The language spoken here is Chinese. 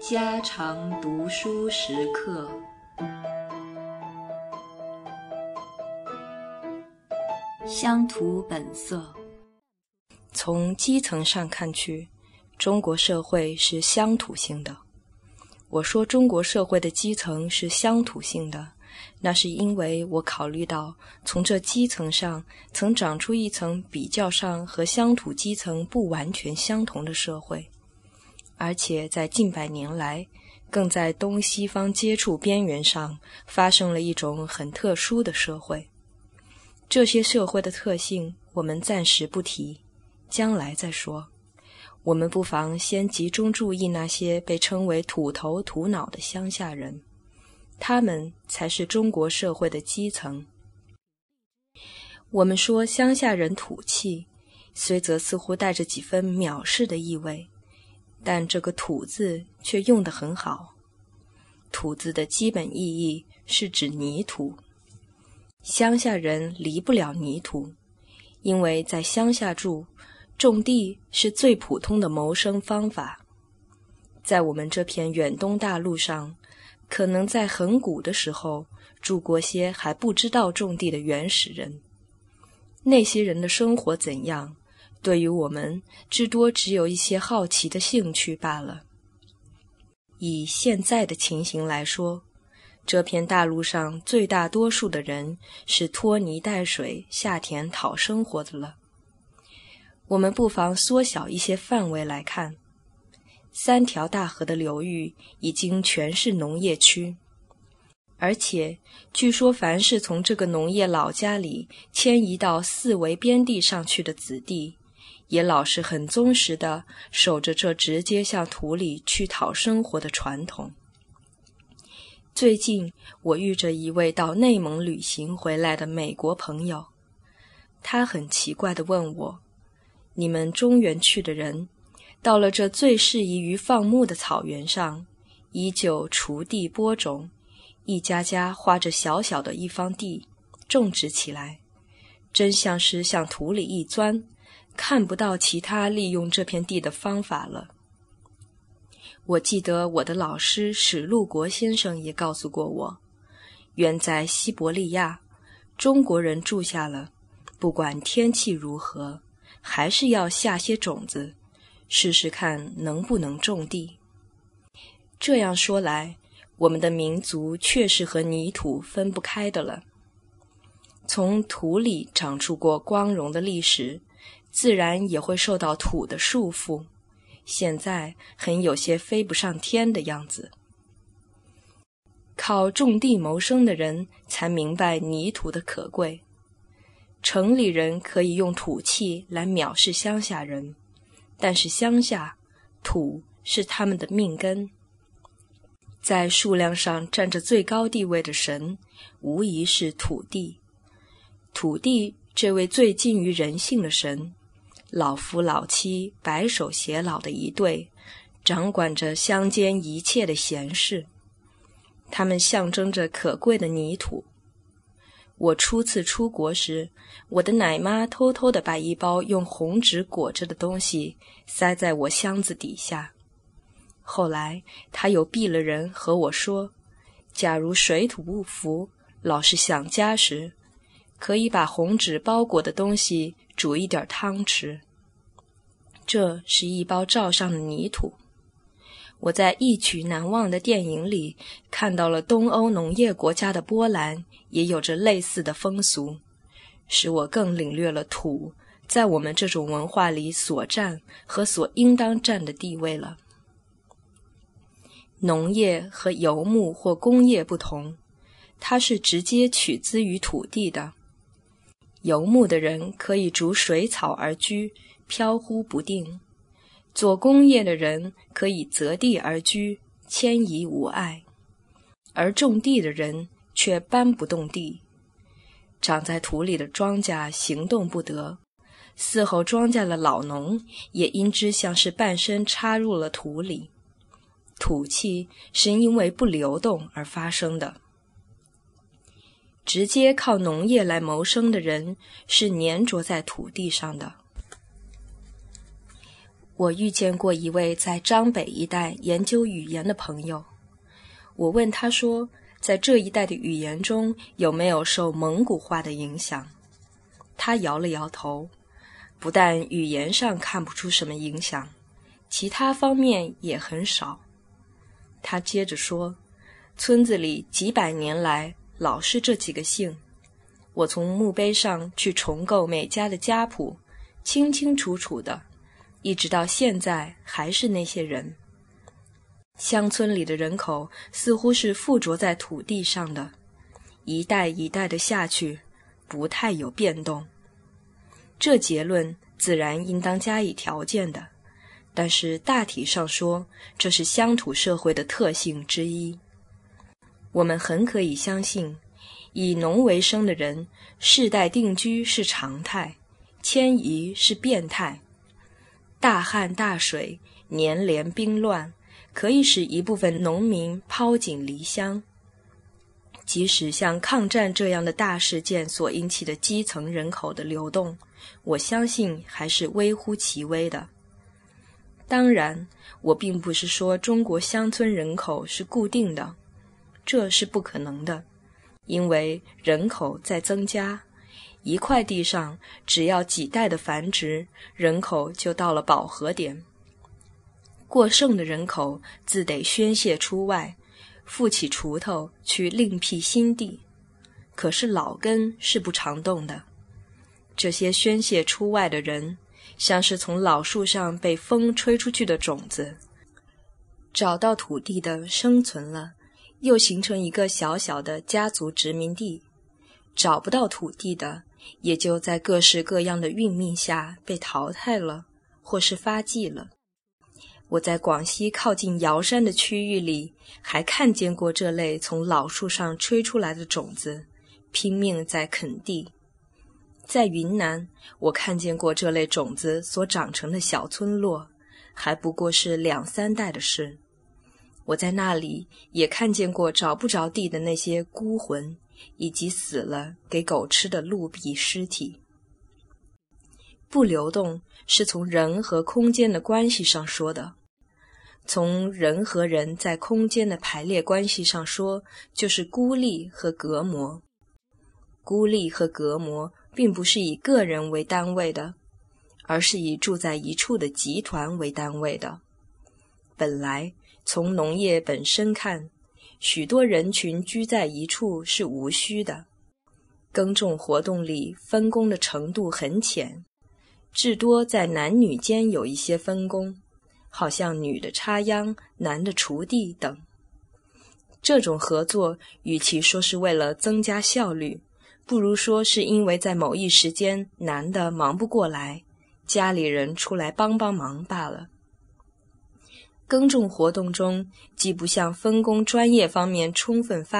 家常读书时刻。乡土本色。从基层上看去，中国社会是乡土性的。我说中国社会的基层是乡土性的，那是因为我考虑到从这基层上曾长出一层比较上和乡土基层不完全相同的社会。而且在近百年来，更在东西方接触边缘上发生了一种很特殊的社会。这些社会的特性，我们暂时不提，将来再说。我们不妨先集中注意那些被称为“土头土脑”的乡下人，他们才是中国社会的基层。我们说乡下人土气，虽则似乎带着几分藐视的意味。但这个“土”字却用得很好。土字的基本意义是指泥土。乡下人离不了泥土，因为在乡下住，种地是最普通的谋生方法。在我们这片远东大陆上，可能在很古的时候住过些还不知道种地的原始人。那些人的生活怎样？对于我们，至多只有一些好奇的兴趣罢了。以现在的情形来说，这片大陆上最大多数的人是拖泥带水下田讨生活的了。我们不妨缩小一些范围来看，三条大河的流域已经全是农业区，而且据说，凡是从这个农业老家里迁移到四围边地上去的子弟。也老是很忠实的守着这直接向土里去讨生活的传统。最近我遇着一位到内蒙旅行回来的美国朋友，他很奇怪的问我：“你们中原去的人，到了这最适宜于放牧的草原上，依旧锄地播种，一家家花着小小的一方地种植起来，真像是向土里一钻。”看不到其他利用这片地的方法了。我记得我的老师史路国先生也告诉过我，远在西伯利亚，中国人住下了，不管天气如何，还是要下些种子，试试看能不能种地。这样说来，我们的民族确实和泥土分不开的了。从土里长出过光荣的历史。自然也会受到土的束缚，现在很有些飞不上天的样子。靠种地谋生的人才明白泥土的可贵。城里人可以用土气来藐视乡下人，但是乡下土是他们的命根。在数量上占着最高地位的神，无疑是土地。土地这位最近于人性的神。老夫老妻白首偕老的一对，掌管着乡间一切的闲事。他们象征着可贵的泥土。我初次出国时，我的奶妈偷偷地把一包用红纸裹着的东西塞在我箱子底下。后来，她有避了人和我说：“假如水土不服，老是想家时，可以把红纸包裹的东西。”煮一点汤吃。这是一包罩上的泥土。我在一曲难忘的电影里看到了东欧农业国家的波兰也有着类似的风俗，使我更领略了土在我们这种文化里所占和所应当占的地位了。农业和游牧或工业不同，它是直接取资于土地的。游牧的人可以逐水草而居，飘忽不定；做工业的人可以择地而居，迁移无碍；而种地的人却搬不动地。长在土里的庄稼行动不得，伺候庄稼的老农也因之像是半身插入了土里。土气是因为不流动而发生的。直接靠农业来谋生的人是粘着在土地上的。我遇见过一位在张北一带研究语言的朋友，我问他说，在这一带的语言中有没有受蒙古话的影响？他摇了摇头，不但语言上看不出什么影响，其他方面也很少。他接着说，村子里几百年来老是这几个姓，我从墓碑上去重构每家的家谱，清清楚楚的。一直到现在还是那些人。乡村里的人口似乎是附着在土地上的，一代一代的下去，不太有变动。这结论自然应当加以条件的，但是大体上说，这是乡土社会的特性之一。我们很可以相信，以农为生的人，世代定居是常态，迁移是变态。大旱大水、年连兵乱，可以使一部分农民抛井离乡。即使像抗战这样的大事件所引起的基层人口的流动，我相信还是微乎其微的。当然，我并不是说中国乡村人口是固定的，这是不可能的，因为人口在增加。一块地上，只要几代的繁殖，人口就到了饱和点。过剩的人口自得宣泄出外，负起锄头去另辟新地。可是老根是不常动的。这些宣泄出外的人，像是从老树上被风吹出去的种子，找到土地的生存了，又形成一个小小的家族殖民地；找不到土地的。也就在各式各样的运命下被淘汰了，或是发迹了。我在广西靠近瑶山的区域里，还看见过这类从老树上吹出来的种子，拼命在垦地。在云南，我看见过这类种子所长成的小村落，还不过是两三代的事。我在那里也看见过找不着地的那些孤魂。以及死了给狗吃的鹿皮尸体。不流动是从人和空间的关系上说的，从人和人在空间的排列关系上说，就是孤立和隔膜。孤立和隔膜并不是以个人为单位的，而是以住在一处的集团为单位的。本来从农业本身看。许多人群居在一处是无需的，耕种活动里分工的程度很浅，至多在男女间有一些分工，好像女的插秧、男的锄地等。这种合作，与其说是为了增加效率，不如说是因为在某一时间男的忙不过来，家里人出来帮帮忙罢了。耕种活动中，既不向分工专业方面充分发